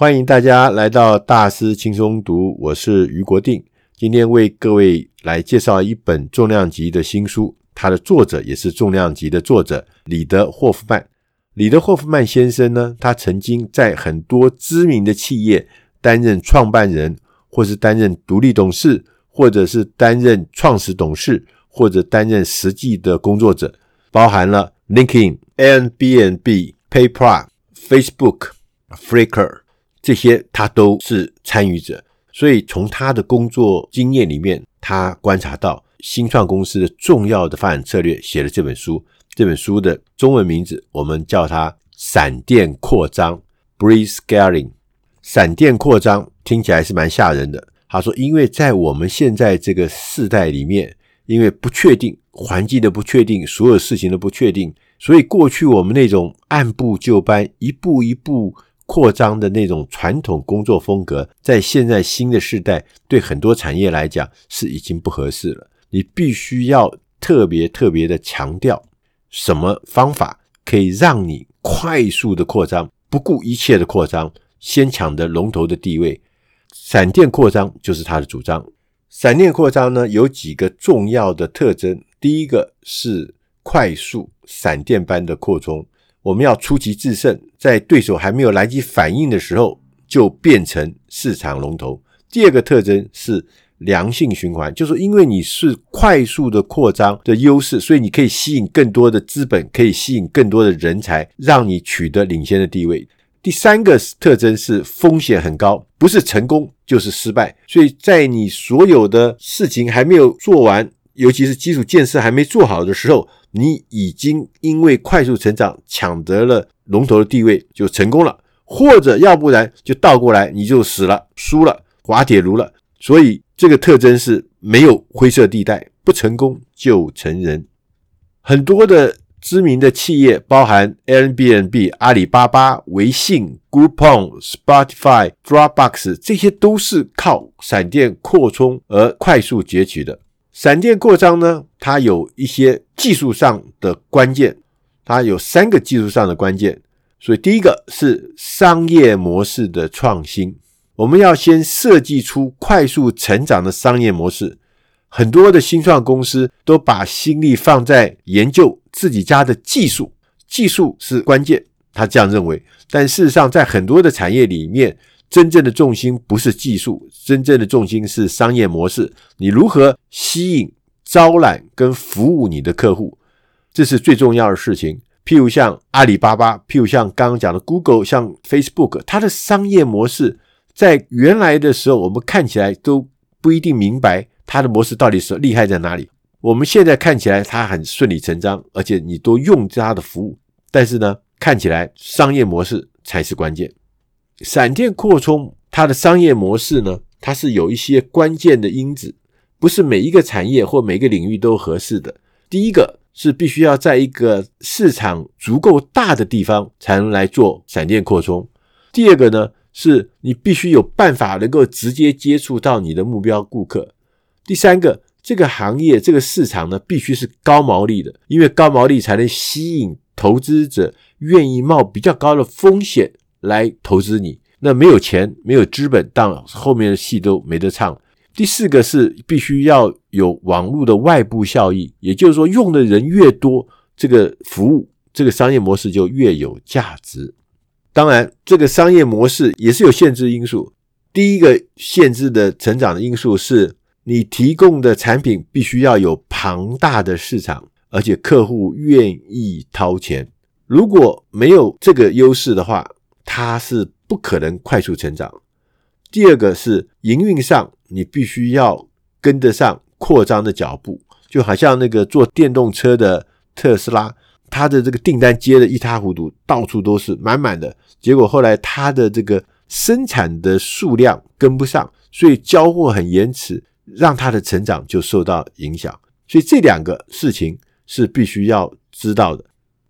欢迎大家来到大师轻松读，我是余国定。今天为各位来介绍一本重量级的新书，它的作者也是重量级的作者李德霍夫曼。李德霍夫曼先生呢，他曾经在很多知名的企业担任创办人，或是担任独立董事，或者是担任创始董事，或者担任实际的工作者，包含了 LinkedIn、Airbnb、PayPal、Facebook、Flickr。这些他都是参与者，所以从他的工作经验里面，他观察到新创公司的重要的发展策略，写了这本书。这本书的中文名字我们叫它“闪电扩张 ”（Bree Scaling）。闪电扩张听起来是蛮吓人的。他说，因为在我们现在这个世代里面，因为不确定环境的不确定，所有事情的不确定，所以过去我们那种按部就班、一步一步。扩张的那种传统工作风格，在现在新的世代，对很多产业来讲是已经不合适了。你必须要特别特别的强调，什么方法可以让你快速的扩张，不顾一切的扩张，先抢得龙头的地位。闪电扩张就是他的主张。闪电扩张呢，有几个重要的特征，第一个是快速闪电般的扩充。我们要出奇制胜，在对手还没有来及反应的时候，就变成市场龙头。第二个特征是良性循环，就是因为你是快速的扩张的优势，所以你可以吸引更多的资本，可以吸引更多的人才，让你取得领先的地位。第三个特征是风险很高，不是成功就是失败。所以在你所有的事情还没有做完，尤其是基础建设还没做好的时候，你已经因为快速成长抢得了龙头的地位，就成功了；或者要不然就倒过来，你就死了、输了、滑铁卢了。所以这个特征是没有灰色地带，不成功就成仁。很多的知名的企业，包含 Airbnb、阿里巴巴、微信、Groupon、Spotify、Dropbox，这些都是靠闪电扩充而快速崛起的。闪电扩张呢，它有一些技术上的关键，它有三个技术上的关键。所以第一个是商业模式的创新，我们要先设计出快速成长的商业模式。很多的新创公司都把心力放在研究自己家的技术，技术是关键，他这样认为。但事实上，在很多的产业里面，真正的重心不是技术，真正的重心是商业模式。你如何吸引、招揽跟服务你的客户，这是最重要的事情。譬如像阿里巴巴，譬如像刚刚讲的 Google，像 Facebook，它的商业模式在原来的时候，我们看起来都不一定明白它的模式到底是厉害在哪里。我们现在看起来它很顺理成章，而且你都用它的服务，但是呢，看起来商业模式才是关键。闪电扩充它的商业模式呢，它是有一些关键的因子，不是每一个产业或每个领域都合适的。第一个是必须要在一个市场足够大的地方才能来做闪电扩充。第二个呢，是你必须有办法能够直接接触到你的目标顾客。第三个，这个行业这个市场呢，必须是高毛利的，因为高毛利才能吸引投资者愿意冒比较高的风险。来投资你，那没有钱，没有资本，当后面的戏都没得唱。第四个是必须要有网络的外部效益，也就是说，用的人越多，这个服务，这个商业模式就越有价值。当然，这个商业模式也是有限制因素。第一个限制的成长的因素是，你提供的产品必须要有庞大的市场，而且客户愿意掏钱。如果没有这个优势的话，它是不可能快速成长。第二个是营运上，你必须要跟得上扩张的脚步，就好像那个做电动车的特斯拉，它的这个订单接的一塌糊涂，到处都是满满的。结果后来它的这个生产的数量跟不上，所以交货很延迟，让它的成长就受到影响。所以这两个事情是必须要知道的。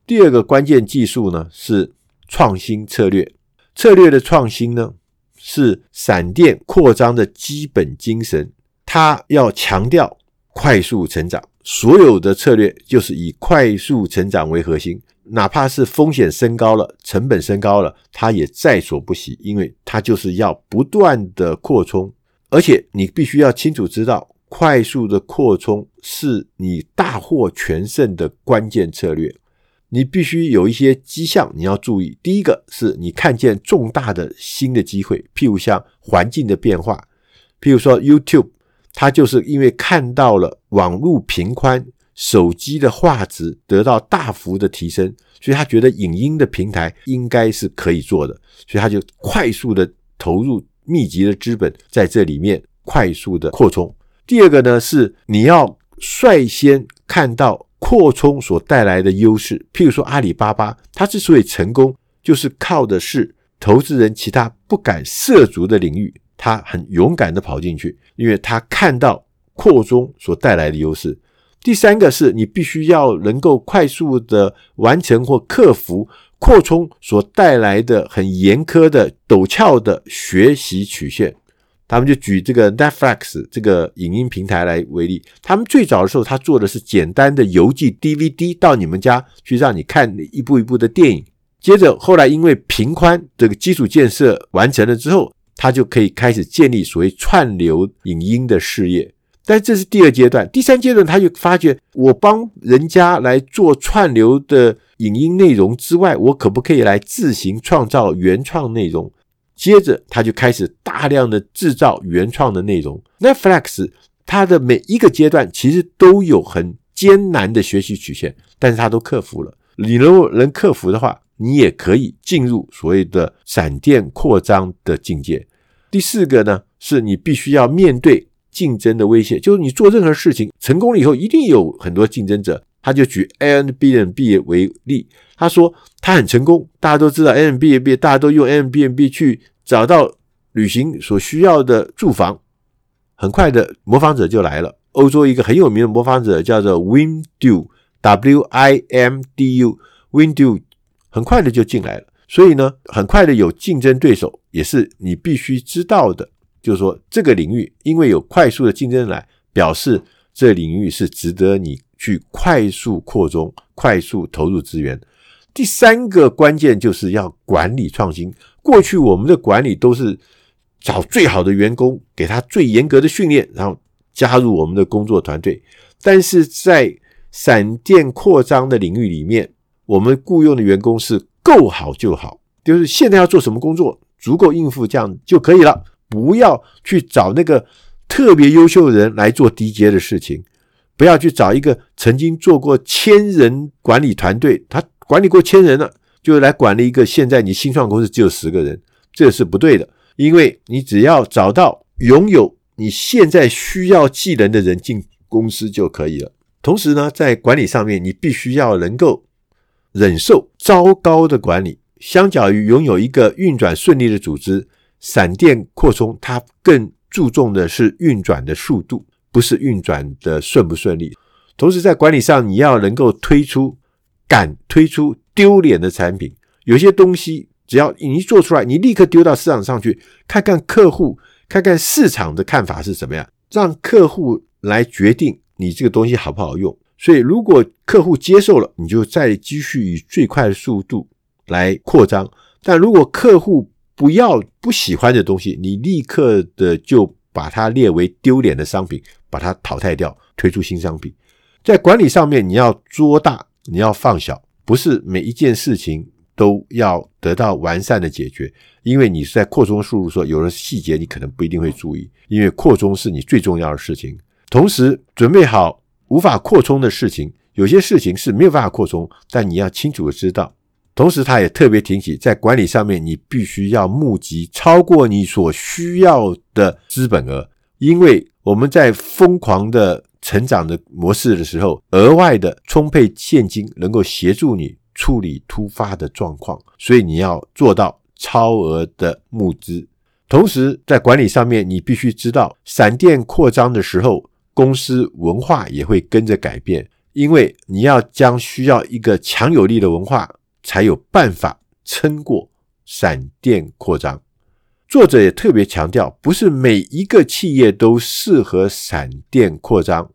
第二个关键技术呢是。创新策略，策略的创新呢，是闪电扩张的基本精神。它要强调快速成长，所有的策略就是以快速成长为核心，哪怕是风险升高了，成本升高了，它也在所不惜，因为它就是要不断的扩充，而且你必须要清楚知道，快速的扩充是你大获全胜的关键策略。你必须有一些迹象，你要注意。第一个是你看见重大的新的机会，譬如像环境的变化，譬如说 YouTube，它就是因为看到了网络频宽、手机的画质得到大幅的提升，所以他觉得影音的平台应该是可以做的，所以他就快速的投入密集的资本在这里面快速的扩充。第二个呢，是你要率先看到。扩充所带来的优势，譬如说阿里巴巴，它之所以成功，就是靠的是投资人其他不敢涉足的领域，他很勇敢的跑进去，因为他看到扩充所带来的优势。第三个是你必须要能够快速的完成或克服扩充所带来的很严苛的陡峭的学习曲线。他们就举这个 Netflix 这个影音平台来为例，他们最早的时候，他做的是简单的邮寄 DVD 到你们家去，让你看一部一部的电影。接着后来因为频宽这个基础建设完成了之后，他就可以开始建立所谓串流影音的事业。但这是第二阶段，第三阶段他就发觉，我帮人家来做串流的影音内容之外，我可不可以来自行创造原创内容？接着，他就开始大量的制造原创的内容。Netflix 它的每一个阶段其实都有很艰难的学习曲线，但是它都克服了。你如果能克服的话，你也可以进入所谓的闪电扩张的境界。第四个呢，是你必须要面对竞争的威胁，就是你做任何事情成功了以后，一定有很多竞争者。他就举 Airbnb 为例，他说他很成功，大家都知道 Airbnb，大家都用 Airbnb 去找到旅行所需要的住房。很快的，模仿者就来了。欧洲一个很有名的模仿者叫做 Windu，W-I-M-D-U，Windu 很快的就进来了。所以呢，很快的有竞争对手，也是你必须知道的，就是说这个领域因为有快速的竞争来，表示这领域是值得你。去快速扩充、快速投入资源。第三个关键就是要管理创新。过去我们的管理都是找最好的员工，给他最严格的训练，然后加入我们的工作团队。但是在闪电扩张的领域里面，我们雇佣的员工是够好就好，就是现在要做什么工作，足够应付这样就可以了。不要去找那个特别优秀的人来做低阶的事情。不要去找一个曾经做过千人管理团队，他管理过千人了，就来管理一个现在你新创公司只有十个人，这是不对的。因为你只要找到拥有你现在需要技能的人进公司就可以了。同时呢，在管理上面，你必须要能够忍受糟糕的管理。相较于拥有一个运转顺利的组织，闪电扩充它更注重的是运转的速度。不是运转的顺不顺利，同时在管理上，你要能够推出敢推出丢脸的产品。有些东西只要你一做出来，你立刻丢到市场上去，看看客户，看看市场的看法是怎么样，让客户来决定你这个东西好不好用。所以，如果客户接受了，你就再继续以最快的速度来扩张。但如果客户不要不喜欢的东西，你立刻的就把它列为丢脸的商品。把它淘汰掉，推出新商品。在管理上面，你要做大，你要放小，不是每一件事情都要得到完善的解决。因为你是在扩充输入说，有的细节你可能不一定会注意，因为扩充是你最重要的事情。同时，准备好无法扩充的事情，有些事情是没有办法扩充，但你要清楚的知道。同时，他也特别提醒，在管理上面，你必须要募集超过你所需要的资本额，因为。我们在疯狂的成长的模式的时候，额外的充沛现金能够协助你处理突发的状况，所以你要做到超额的募资。同时，在管理上面，你必须知道，闪电扩张的时候，公司文化也会跟着改变，因为你要将需要一个强有力的文化，才有办法撑过闪电扩张。作者也特别强调，不是每一个企业都适合闪电扩张。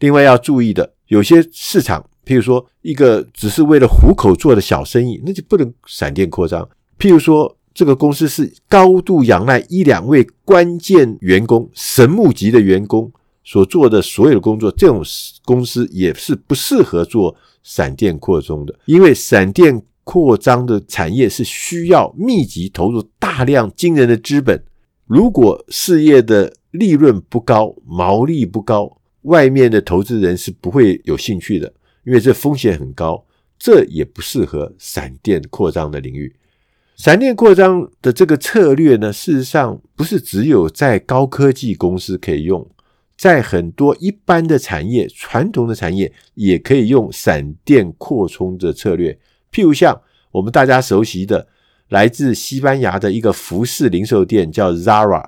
另外要注意的，有些市场，譬如说一个只是为了糊口做的小生意，那就不能闪电扩张。譬如说，这个公司是高度仰赖一两位关键员工、神木级的员工所做的所有的工作，这种公司也是不适合做闪电扩充的，因为闪电扩张的产业是需要密集投入大量惊人的资本。如果事业的利润不高、毛利不高，外面的投资人是不会有兴趣的，因为这风险很高，这也不适合闪电扩张的领域。闪电扩张的这个策略呢，事实上不是只有在高科技公司可以用，在很多一般的产业、传统的产业也可以用闪电扩充的策略。譬如像我们大家熟悉的，来自西班牙的一个服饰零售店叫 Zara（Z-A-R-A），Zara，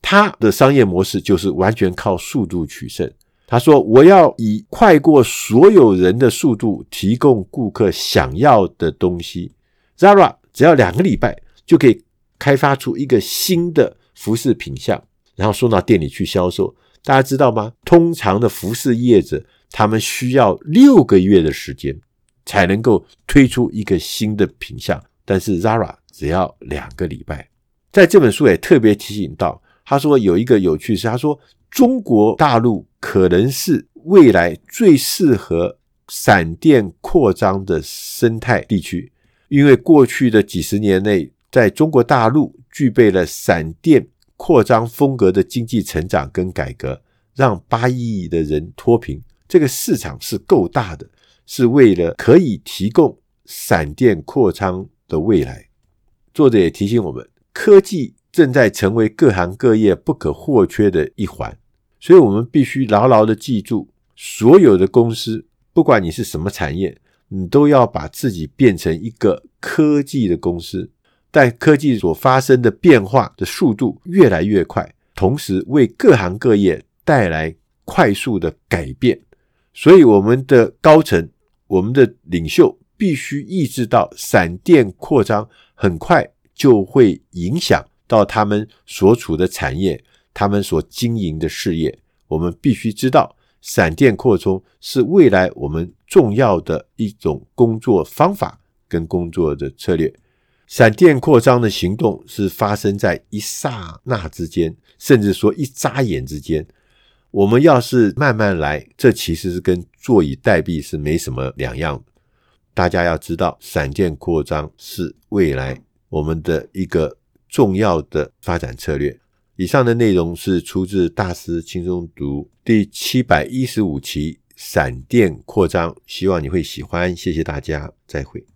它的商业模式就是完全靠速度取胜。他说：“我要以快过所有人的速度提供顾客想要的东西。Zara 只要两个礼拜就可以开发出一个新的服饰品项，然后送到店里去销售。大家知道吗？通常的服饰业者他们需要六个月的时间才能够推出一个新的品项，但是 Zara 只要两个礼拜。在这本书也特别提醒到，他说有一个有趣事，他说中国大陆。”可能是未来最适合闪电扩张的生态地区，因为过去的几十年内，在中国大陆具备了闪电扩张风格的经济成长跟改革，让八亿的人脱贫。这个市场是够大的，是为了可以提供闪电扩张的未来。作者也提醒我们，科技正在成为各行各业不可或缺的一环。所以，我们必须牢牢的记住，所有的公司，不管你是什么产业，你都要把自己变成一个科技的公司。但科技所发生的变化的速度越来越快，同时为各行各业带来快速的改变。所以，我们的高层、我们的领袖必须意识到，闪电扩张很快就会影响到他们所处的产业。他们所经营的事业，我们必须知道，闪电扩充是未来我们重要的一种工作方法跟工作的策略。闪电扩张的行动是发生在一刹那之间，甚至说一眨眼之间。我们要是慢慢来，这其实是跟坐以待毙是没什么两样。大家要知道，闪电扩张是未来我们的一个重要的发展策略。以上的内容是出自大师轻松读第七百一十五期《闪电扩张》，希望你会喜欢。谢谢大家，再会。